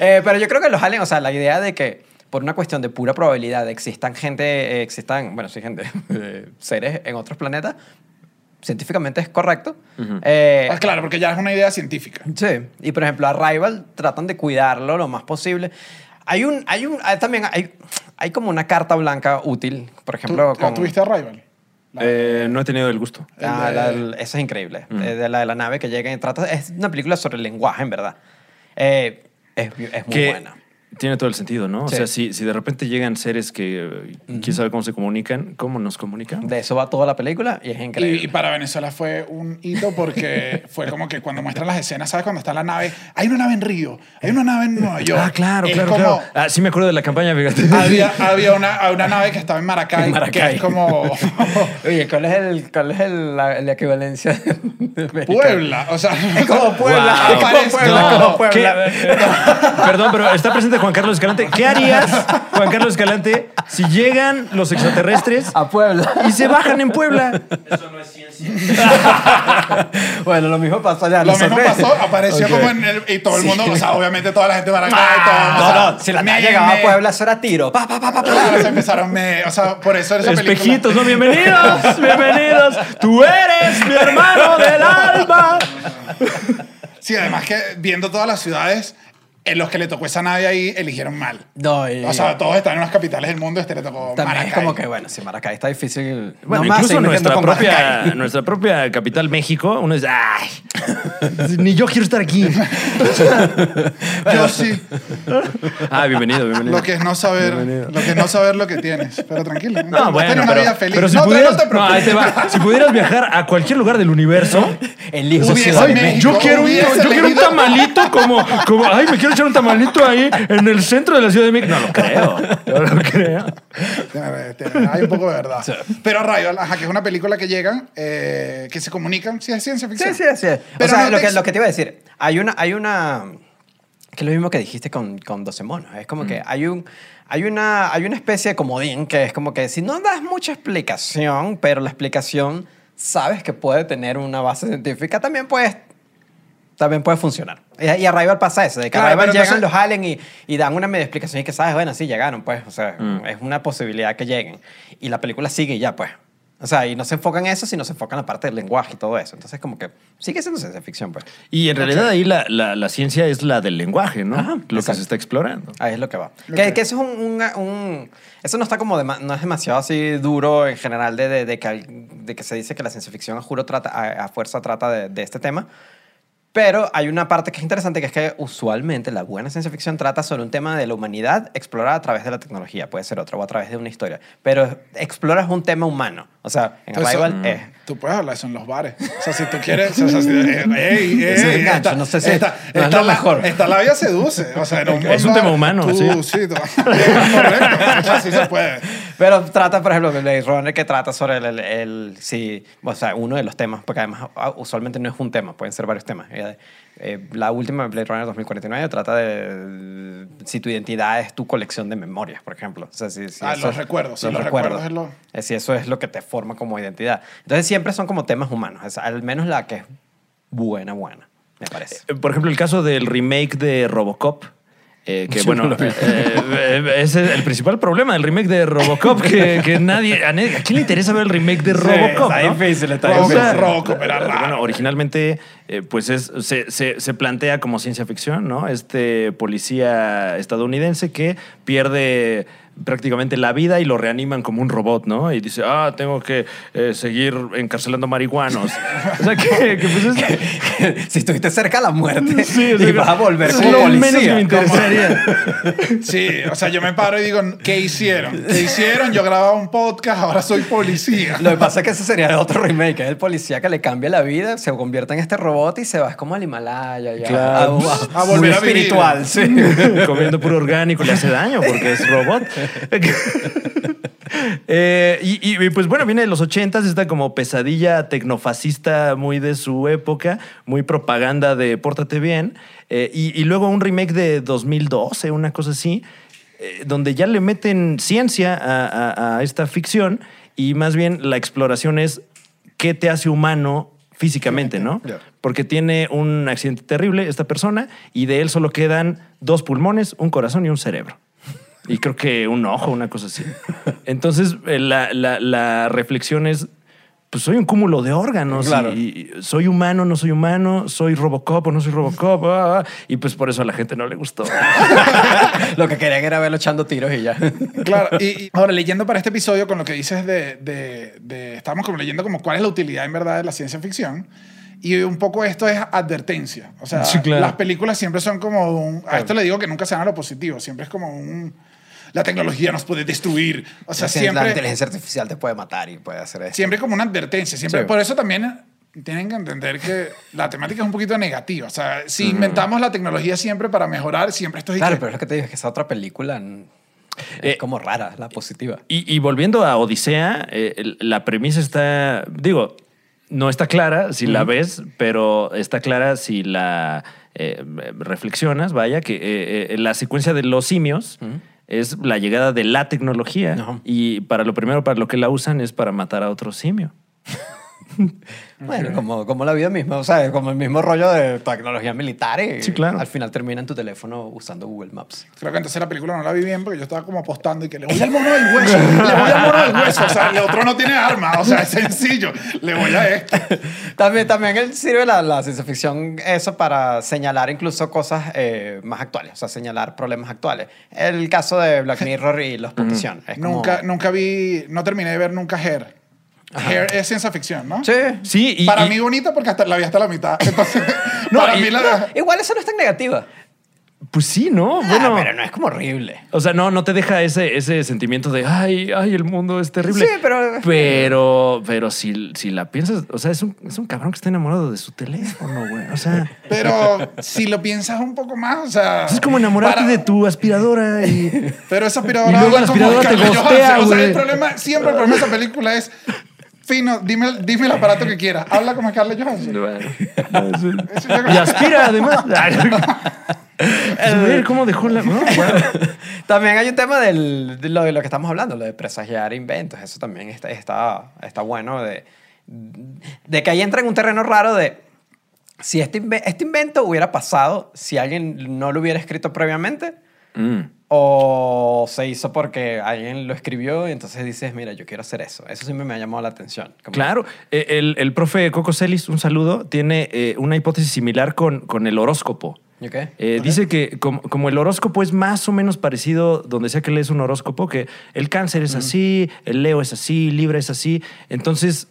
Eh, pero yo creo que los aliens, o sea, la idea de que por una cuestión de pura probabilidad existan gente, eh, existan, bueno, sí, gente, eh, seres en otros planetas, científicamente es correcto. Eh, Ah, claro, porque ya es una idea científica. Sí, y por ejemplo, Arrival tratan de cuidarlo lo más posible. Hay un, hay un, hay también hay, hay como una carta blanca útil, por ¿Tú, ejemplo, con... ¿Tuviste Arrival? Eh, no he tenido el gusto. Ah, la- de- esa es increíble. Eh, De la de la nave que llega y trata. Es una película sobre el lenguaje, en verdad. Eh, es, es muy que, buena. Tiene todo el sentido, ¿no? Sí. O sea, si, si de repente llegan seres que eh, quién sabe cómo se comunican, ¿cómo nos comunican? De eso va toda la película y es increíble. Y, y para Venezuela fue un hito porque fue como que cuando muestran las escenas, ¿sabes? Cuando está la nave, hay una nave en Río, hay una nave en Nueva York. Ah, claro, Es claro, como- claro. Ah, sí me acuerdo de la campaña, fíjate. Había, había una, una nave que estaba en Maracay, En Maracay. que es como Oye, ¿cuál es, el, cuál es el- la, la equivalencia de? Puebla. O sea, Es como Puebla. Wow. es como Puebla, no, como Puebla. Perdón, pero está presente Juan Carlos Escalante. ¿Qué harías, Juan Carlos Escalante, si llegan los extraterrestres A Puebla. y se bajan en Puebla? Eso no es ciencia. bueno, lo mismo pasó allá. Lo mismo sorprendió. pasó, apareció Ok. como en el. Y todo el mundo, o sea, obviamente toda la gente de Maracay. Ah, todo, o sea, no, no, si la nave me- llegaba a Puebla, eso era tiro. Pa, pa, pa, pa, pa. Claro, se empezaron, me, o sea, por eso esa película. Espejitos, ¿no? Bienvenidos, bienvenidos. Tú eres mi hermano del alma. Sí, además que viendo todas las ciudades, en los que le tocó esa nave ahí, eligieron mal. No, y- O sea, todos están en las capitales del mundo, este le tocó También Maracay. es como que, bueno, si Maracay está difícil. Bueno, más, incluso seguir metiendo nuestra con propia, Maracay. nuestra propia capital, México, uno dice, ay, ni yo quiero estar aquí. Yo sí. Ah, bienvenido, bienvenido. Lo que es no saber, lo que es no saber lo que tienes. Pero tranquilo. No, bueno, una pero, vida feliz. pero si, no, pudieras, no te no, ahí te preocupes. va. si pudieras viajar a cualquier lugar del universo, Elijo Hubiese Ciudad de México. México. yo quiero, hubiese yo quiero un elegido- tamalito como, como, ay, me quiero echar un tamalito ahí en el centro de la Ciudad de México. No lo creo, no lo creo. Hay un poco de verdad. Pero Rival, ajá, que es una película que llegan, eh, que se comunican, sí es ciencia ficción. Sí, sí, sí. Pero o sea, no lo, te que, lo que te iba a decir, hay una, hay una, que es lo mismo que dijiste con, con 12 monos, es como que hay un, hay una, hay una especie de comodín que es como que si no das mucha explicación, pero la explicación sabes que puede tener una base científica, también puedes también puede funcionar. Y, y a Rival pasa eso, de que a Claro, Rival pero llegan entonces- los aliens y, y dan una media explicación y que sabes, bueno, sí, llegaron, pues, o sea, es una posibilidad que lleguen. Y la película sigue y ya, pues. O sea, y no se enfoca en eso, sino se enfoca en la parte del lenguaje y todo eso. Entonces, como que sigue siendo ciencia ficción, pues. Y en realidad ahí la, la, la ciencia es la del lenguaje, ¿no? Ajá, lo que exacto. se está explorando. Ahí es lo que va. Lo Que, que- que eso es un, un- un- Eso no está como... dema- no es demasiado así duro en general de, de, de que, de que se dice que la ciencia ficción a juro trata... A, a fuerza trata de, de este tema. Pero hay una parte que es interesante, que es que usualmente la buena ciencia ficción trata sobre un tema de la humanidad explorada a través de la tecnología. Puede ser otro o a través de una historia. Pero exploras un tema humano. O sea, en Entonces, Arrival mm, es... Tú puedes hablar eso en los bares. O sea, si tú quieres. O sea, si, eh, ey, ey, enganche, esta- no sé si- esta- no es esta lo la- mejor. Esta labia seduce. O sea, en un, Es un bar, tema humano, tú- sí. Sí, tú- correcto. O sea, sí se puede. Pero trata, por ejemplo, Blade Runner que trata sobre el, el, el- sí, o sea, uno de los temas, porque además ah, usualmente no es un tema, pueden ser varios temas. Eh, eh, la última, Blade Runner 2049, trata de si tu identidad es tu colección de memorias, por ejemplo. O sea, si, si Ah, eso los es- recuerdos, sí, los recuerdos es lo- Eh, Si eso es lo que te forma como identidad. Entonces siempre son como temas humanos, al menos la que es buena, buena, me parece. Por ejemplo, el caso del remake de Robocop. Eh, que Yo bueno, no eh, eh, ese es el principal problema del remake de Robocop, que, que nadie, a, nadie- ¿a quién le interesa ver el remake de Robocop? está no? difícil, está O sea. Robocop era raro. Bueno, originalmente, eh, pues es, se, se- se plantea como ciencia ficción, ¿no? Este policía estadounidense que pierde prácticamente la vida y lo reaniman como un robot, ¿no? Y dice, ah, tengo que eh, seguir encarcelando marihuanos. o sea, que, que, pues es, si estuviste cerca de la muerte Sí, o sea, y vas a volver como lo policía. menos que me como- interesaría. Sí, o sea, yo me paro y digo, ¿qué hicieron? ¿Qué hicieron? Yo grababa un podcast, ahora soy policía. Lo que pasa es que ese sería otro remake, es el policía que le cambia la vida, se convierte en este robot y se va como al Himalaya. Ya, Claro. a, A volver vivir. espiritual, sí. comiendo puro orgánico le hace daño porque es robot. Eh, y, y, pues bueno, viene de los ochentas, esta como pesadilla tecnofascista muy de su época, muy propaganda de pórtate bien. Eh, y, y luego un remake de 2012, una cosa así, eh, donde ya le meten ciencia a, a- a esta ficción y más bien la exploración es qué te hace humano físicamente, ¿no? Porque tiene un accidente terrible esta persona y de él solo quedan dos pulmones, un corazón y un cerebro. Y creo que un ojo, una cosa así. Entonces, eh, la, la- la reflexión es, pues soy un cúmulo de órganos. Claro. Y, y soy humano, no soy humano, soy Robocop o no soy Robocop. ah, ah, y pues por eso a la gente no le gustó. Lo que querían era verlo echando tiros y ya. Claro, y, y ahora leyendo para este episodio con lo que dices de, de, de- Estamos como leyendo como cuál es la utilidad en verdad de la ciencia ficción. Y un poco esto es advertencia. O sea, Sí, claro. las películas siempre son como un... A esto le digo que nunca sean a lo positivo. Siempre es como un... La tecnología nos puede destruir. O sea, La siempre... inteligencia artificial te puede matar y puede hacer esto. siempre como una advertencia. Siempre, Sí. Por eso también tienen que entender que la temática es un poquito negativa. O sea, si inventamos la tecnología siempre para mejorar, siempre esto es... Claro, que- pero es lo que te digo, es que esa otra película mm, Eh, es como rara, la positiva. Y, y volviendo a Odisea, eh, la premisa está, digo, no está clara si la ves, pero está clara si la eh, reflexionas, vaya, que eh, eh, la secuencia de los simios es la llegada de la tecnología y para lo primero, para lo que la usan es para matar a otro simio. Bueno, como, como la vida misma, o sea, como el mismo rollo de tecnología militar y Sí, claro. al final termina en tu teléfono usando Google Maps. Creo que entonces la película no la vi bien porque yo estaba como apostando y que le voy al mono del hueso, le voy al mono del hueso. O sea, el otro no tiene arma, o sea, es sencillo. Le voy a esto. También, también sirve la, la ciencia ficción eso para señalar incluso cosas eh, más actuales, o sea, señalar problemas actuales. El caso de Black Mirror y los Petición. es como- Nunca, nunca vi, no terminé de ver nunca Hair. Hair es ciencia ficción, ¿no? Sí. Sí, y, para y- mí bonita porque hasta la vi hasta la mitad. Entonces, No, para y- mí la... Igual eso no es tan negativa. pues sí, ¿no? Ah, Bueno, pero no es como horrible. O sea, no, no te deja ese, ese sentimiento de, ay, ay, el mundo es terrible. Sí, pero- Pero, pero si, si la piensas, o sea, es un, es un cabrón que está enamorado de su teléfono, güey. O sea, Pero si lo piensas un poco más, o sea... es como enamorarte para- de tu aspiradora y... Pero esa aspiradora... Y luego la aspiradora te gostea, Johansson. O sea, güey. el problema, siempre el problema de esa película es... Fino, dime, dime el aparato que quieras. Habla como Scarlett Johansson. Eso yo creo- y aspira, además. Cómo dejó la... no. También hay un tema del, de, lo, de lo que estamos hablando, lo de presagiar inventos. Eso también está, está, está bueno de, de que ahí entra en un terreno raro de si este, inve- este invento hubiera pasado si alguien no lo hubiera escrito previamente Mm. o se hizo porque alguien lo escribió y entonces dices, mira, yo quiero hacer eso. Eso siempre me ha llamado la atención. Como- Claro, eh, el, el profe Coco Celis, un saludo, tiene eh, una hipótesis similar con, con el horóscopo. Eh, Dice que como, como el horóscopo es más o menos parecido, donde sea que lees un horóscopo, que el cáncer es así, el Leo es así, Libra es así. Entonces,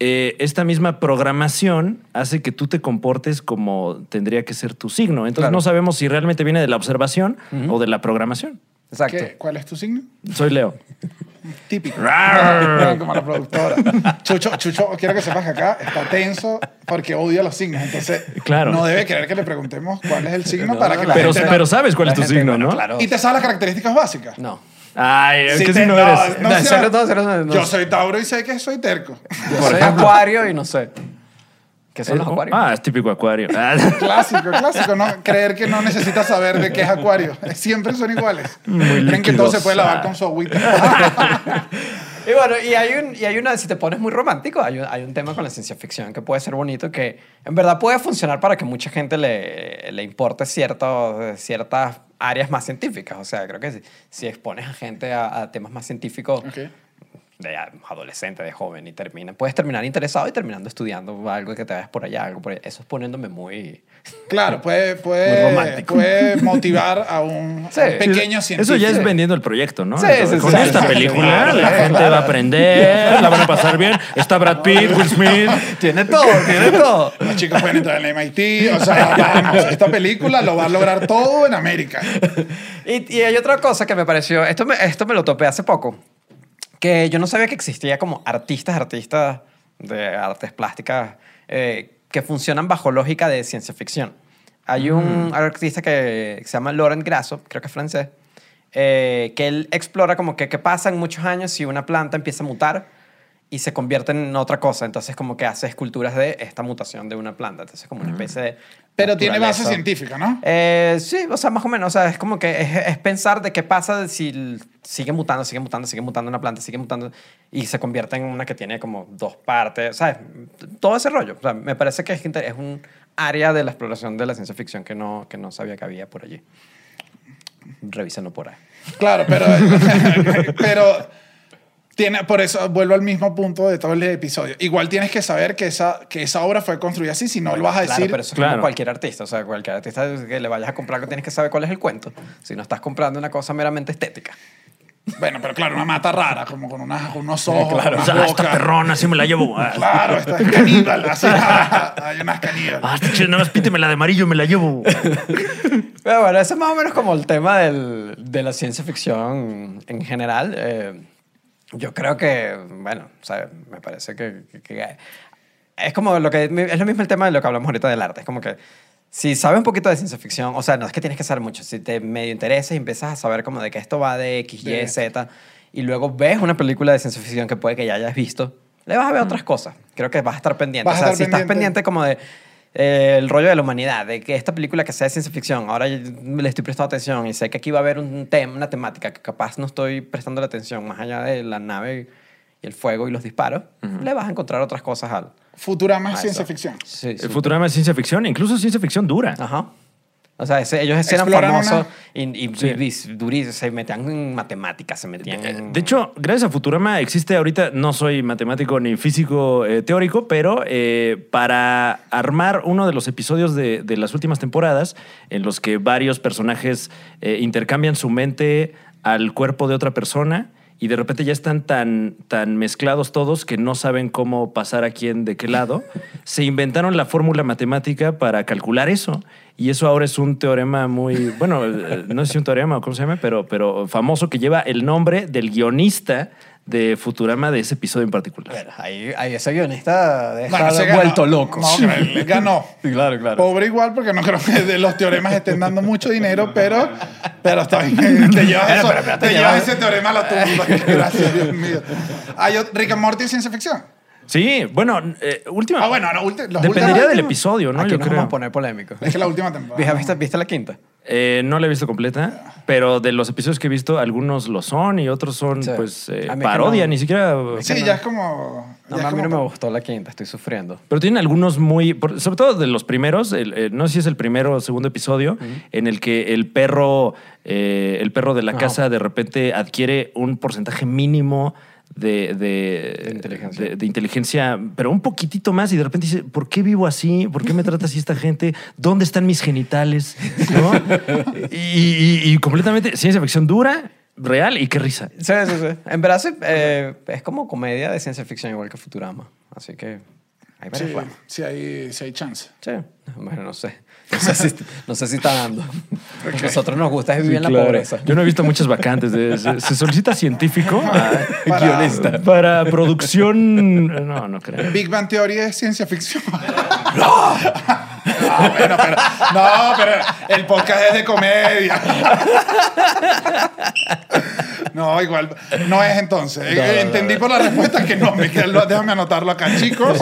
eh, esta misma programación hace que tú te comportes como tendría que ser tu signo. Entonces, Claro. no sabemos si realmente viene de la observación o de la programación. Exacto. ¿Qué? ¿Cuál es tu signo? Soy Leo. Típico. Rar. Como la productora. Chucho, Chucho, quiero que sepas que acá está tenso porque odia los signos. Entonces, Claro. no debe querer que le preguntemos cuál es el signo No, para que la Pero, gente no- pero sabes cuál es tu signo, bueno, ¿no? claro. Y te sabes las características básicas. No. Ay, Sí ¿qué te- signo no, eres? no No, sé. cero, no, cero, no, no. Yo soy Tauro y sé que soy terco. Yo soy acuario y no sé. ¿Qué son los Eh, acuarios? Ah, es típico acuario. Ah. Clásico, clásico, ¿no? Creer que no necesitas saber de qué es acuario. Siempre son iguales. Muy Creen que todo se puede lavar con su agüita. Y bueno, y hay, un, y hay una, si te pones muy romántico, hay un, hay un tema con la ciencia ficción que puede ser bonito, que en verdad puede funcionar para que mucha gente le, le importe cierto, ciertas áreas más científicas. O sea, creo que si, expones a gente a, temas más científicos. De adolescente, de joven, y termina, puedes terminar interesado y terminando estudiando algo que te vayas por allá, algo por allá. Eso es poniéndome muy... Claro, puede, Muy puede, romántico. puede motivar a un, Sí. un pequeño Eso científico. ya es vendiendo el proyecto, ¿no? Sí, Entonces, sí, Con sí, esta película la gente claro. va a aprender, la van a pasar bien. Está Brad Pitt, Will Smith. Tiene todo, tiene todo. Los chicos pueden entrar en el MIT. O sea, vamos, esta película lo va a lograr todo en América. Y, y hay otra cosa que me pareció, esto me, esto me lo topé hace poco, que yo no sabía que existía como artistas, artistas de artes plásticas eh, que funcionan bajo lógica de ciencia ficción. Hay un artista que se llama Laurent Grasso, creo que es francés, eh, que él explora como que qué pasa en muchos años si una planta empieza a mutar y se convierte en otra cosa. Entonces como que hace esculturas de esta mutación de una planta. Entonces como una especie de... Pero tiene base científica, ¿no? Eh, sí, o sea, más o menos. O sea, es como que es, es pensar de qué pasa si sigue mutando, sigue mutando, sigue mutando una planta, sigue mutando y se convierte en una que tiene como dos partes, ¿sabes? Todo ese rollo. O sea, me parece que es, es un área de la exploración de la ciencia ficción que no, que no sabía que había por allí. Revísenlo por ahí. Claro, pero, pero tiene, por eso vuelvo al mismo punto de todo el episodio. Igual tienes que saber que esa, que esa obra fue construida así, si no lo vas a Claro, decir. pero eso es Claro. como cualquier artista. O sea, cualquier artista que le vayas a comprar, tienes que saber cuál es el cuento. Si no estás comprando una cosa meramente estética. Bueno, pero claro, una mata rara, como con, unas- con unos ojos, O una sea, esta perrona, así me la llevo. Claro, esta es caníbal, así. Hay unas caníbal. Ah, esta nada más píteme la de amarillo, me la llevo. Pero bueno, ese es más o menos como el tema del- de la ciencia ficción en general. Eh, yo creo que, bueno, sea, me parece que, que- que es como lo que es lo mismo el tema de lo que hablamos ahorita del arte. Es como que si sabes un poquito de ciencia ficción, o sea, no es que tienes que saber mucho, si te medio interesas y empiezas a saber como de que esto va de X, Y, Z, y luego ves una película de ciencia ficción que puede que ya hayas visto, le vas a ver otras cosas. Creo que vas a estar pendiente. Vas o sea, si estás pendiente como de eh, el rollo de la humanidad, de que esta película que sea de ciencia ficción, ahora le estoy prestando atención y sé que aquí va a haber un tema, una temática que capaz no estoy prestando la atención más allá de la nave y el fuego y los disparos, le vas a encontrar otras cosas al... Futurama es ciencia ficción. Sí, El sí. Futurama es ciencia ficción, incluso ciencia ficción dura. Ajá. O sea, ese- ellos eran famosos una- y, y, Sí. y durísimos, se metían en matemáticas, se metían en... De hecho, gracias a Futurama existe ahorita, no soy matemático ni físico eh, teórico, pero eh, para armar uno de los episodios de, de las últimas temporadas, en los que varios personajes eh, intercambian su mente al cuerpo de otra persona y de repente ya están tan, tan mezclados todos que no saben cómo pasar a quién de qué lado, se inventaron la fórmula matemática para calcular eso. Y eso ahora es un teorema muy, bueno, eh, no sé si un teorema o cómo se llama, pero, pero famoso que lleva el nombre del guionista de Futurama de ese episodio en particular. Bueno, ahí, ahí ese guionista Bueno, estar se ganó. vuelto loco. No, pero él ganó. claro, claro. Pobre igual, porque no creo que de los teoremas estén dando mucho dinero, pero, pero está bien. Te llevas, eso, pero, pero te te llevas- llevas ese teorema a la tumba. Gracias, Dios mío. Hay Rick and Morty ciencia ficción. Sí, bueno, eh, última. Ah, bueno, no, ulti- los Dependería últimos- del episodio, ¿no? Aquí Yo nos creo. vamos a poner polémicos. Es que la última temporada. ¿Viste, viste, viste la quinta? Eh, no la he visto completa, pero de los episodios que he visto, algunos lo son y otros son, Sí. pues, eh, A mí que parodia, no. ni siquiera. Sí, ya es como. No, ya es a mí no como- me gustó la quinta, estoy sufriendo. Pero tienen algunos muy, por- sobre todo de los primeros, el- eh, no sé si es el primero o segundo episodio, en el que el perro, eh, el perro de la casa de repente adquiere un porcentaje mínimo de, de, De inteligencia. de- de inteligencia, pero un poquitito más y de repente dice, ¿por qué vivo así? ¿Por qué me trata así esta gente? ¿Dónde están mis genitales? ¿No? y, y- y completamente ciencia ficción dura, real y qué risa. Sí, sí, sí. En verdad eh, es como comedia de ciencia ficción igual que Futurama. Así que hay varias Sí, sí, hay, sí hay chance. Sí. Bueno, no sé. No sé si, no sé si está dando. Nosotros nos gusta vivir en la Claro. pobreza. Yo no he visto muchas vacantes. de- se, se solicita científico Para- guionista. Para producción. No, no creo. Big Bang Theory es ciencia ficción. ¡No! No, bueno, pero, no, pero el podcast es de comedia. No, igual. No es entonces. No, no, Entendí por la respuesta que no. Lo- déjame anotarlo acá, chicos.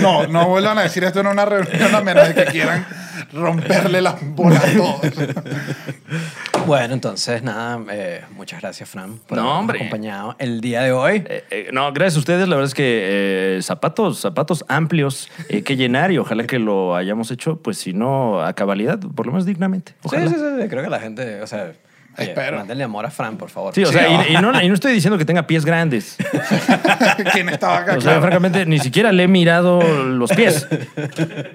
No, no vuelvan a decir esto en una reunión a menos de que quieran romperle las bolas a todos. Bueno, entonces nada, eh, muchas gracias, Fran, por No, habernos hombre. acompañado el día de hoy. Eh, eh, no, gracias a ustedes. La verdad es que eh, zapatos, zapatos amplios eh, que llenar y ojalá que lo hayamos hecho, pues si no a cabalidad, por lo menos dignamente. Sí, Ojalá. sí, sí, creo que la gente, o sea, Espero. mándenle amor a Fran, por favor. Sí, o Sí, sea, y, y no, y no estoy diciendo que tenga pies grandes. ¿Quién estaba acá? O sea, Claro. francamente, ni siquiera le he mirado los pies.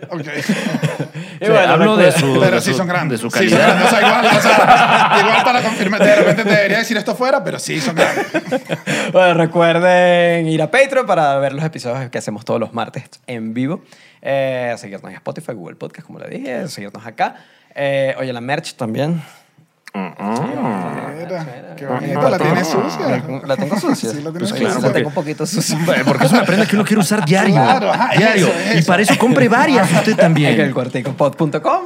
Ok. Y O sea, bueno, hablo de recuerda- su, Pero de sí su- son grandes. De su Sí son calidad. grandes. O sea, igual, o sea, igual para confirmar. De repente te debería decir esto fuera, pero sí son grandes. Bueno, recuerden ir a Patreon para ver los episodios que hacemos todos los martes en vivo. Eh, seguirnos en Spotify, Google Podcast, como le dije. Seguirnos acá. Eh, oye, la merch también. Mira, qué bonito. La tiene sucia. La tengo sucia. Sí, la tiene Pues Sí, sucia. claro, la tengo un poquito sucia. Bueno, Porque es una prenda que uno quiere usar diario. Claro, ajá, diario. eso, Y para eso compre varias usted En también. el cuarticopod.com.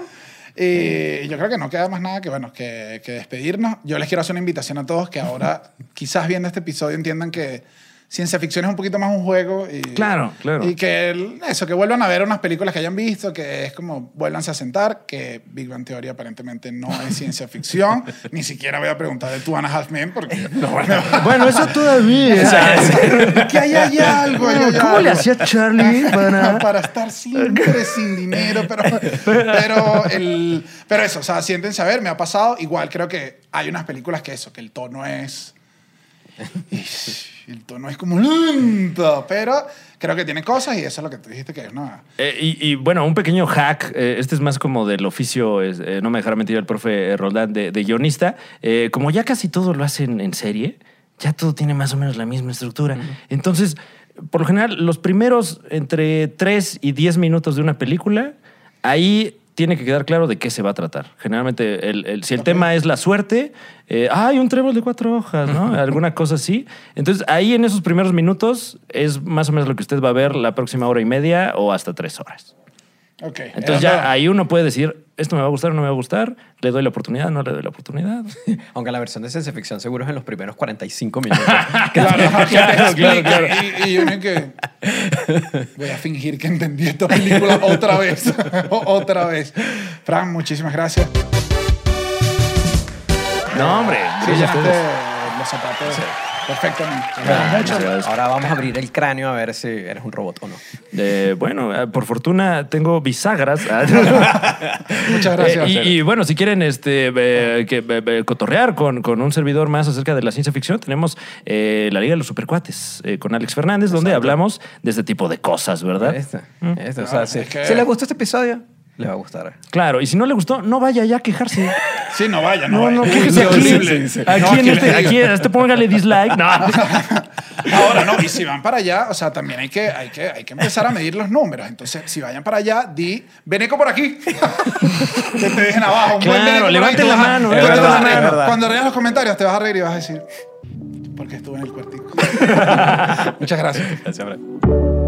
Y yo creo que no queda más nada que, bueno, que, que despedirnos. Yo les quiero hacer una invitación a todos que ahora, quizás viendo este episodio, entiendan que ciencia ficción es un poquito más un juego. Y, Claro, claro. Y que el- eso, que vuelvan a ver unas películas que hayan visto, que es como vuélvanse a sentar, que Big Bang Theory aparentemente no es ciencia ficción. Ni siquiera voy a preguntar de Two and a Half Men porque... Bueno, eso todavía. que ahí hay algo. ahí hay ¿Cómo le algo. hacía Charlie para.? para estar siempre sin dinero, pero, pero, el, pero eso, o sea, siéntense a ver, me ha pasado, igual creo que hay unas películas que eso, que el tono es, el tono es como lento, pero creo que tiene cosas y eso es lo que tú dijiste que es, ¿no? Eh, y, y, bueno, un pequeño hack. eh, este es más como del oficio, es, eh, no me dejará mentir el profe Roldán, de, de guionista. Eh, como ya casi todo lo hacen en serie, ya todo tiene más o menos la misma estructura. Entonces, por lo general, los primeros entre 3 y 10 minutos de una película, ahí tiene que quedar claro de qué se va a tratar. Generalmente, el- el- si el tema es la suerte, eh, hay un trébol de cuatro hojas, ¿no? Alguna cosa así. Entonces, ahí en esos primeros minutos es más o menos lo que usted va a ver la próxima hora y media o hasta tres horas. Ok. Entonces, ya ahí uno puede decir, esto me va a gustar o no me va a gustar, le doy la oportunidad, no le doy la oportunidad. Aunque la versión de ciencia ficción seguro es en los primeros 45 minutos. Claro, Claro, claro, explica. Y, y yo ni que voy a fingir que entendí esta película otra vez. O- otra vez. Fran, muchísimas gracias. No, hombre. Sí, gracias a llenaste ustedes. los zapatos perfectamente. Ah, muchas gracias. Ahora vamos a abrir el cráneo a ver si eres un robot o no. Eh, bueno, eh, por fortuna tengo bisagras. Muchas gracias. Eh, y, y, bueno, si quieren este, eh, que, eh, eh, cotorrear con, con un servidor más acerca de la ciencia ficción, tenemos eh, la Liga de los Supercuates eh, con Alex Fernández, donde hablamos de este tipo de cosas, ¿verdad? Este, este, o sea, si, es que- si le gustó este episodio, le va a gustar. Claro, y si no le gustó, no vaya ya a quejarse. Sí, no vaya, no, No, vaya. no, quéjese aquí. Aquí, No, en este, aquí, a este póngale dislike. No. Ahora no, y si van para allá, o sea, también hay que, hay que, hay que empezar a medir los números. Entonces, si vayan para allá, di, veneco por aquí. que te dejen abajo. Un buen Claro, ahí, levanten la mano, verdad, vas reír. Cuando leas los comentarios, te vas a reír y vas a decir, porque estuve en el cuartico. Muchas gracias. Gracias, hombre.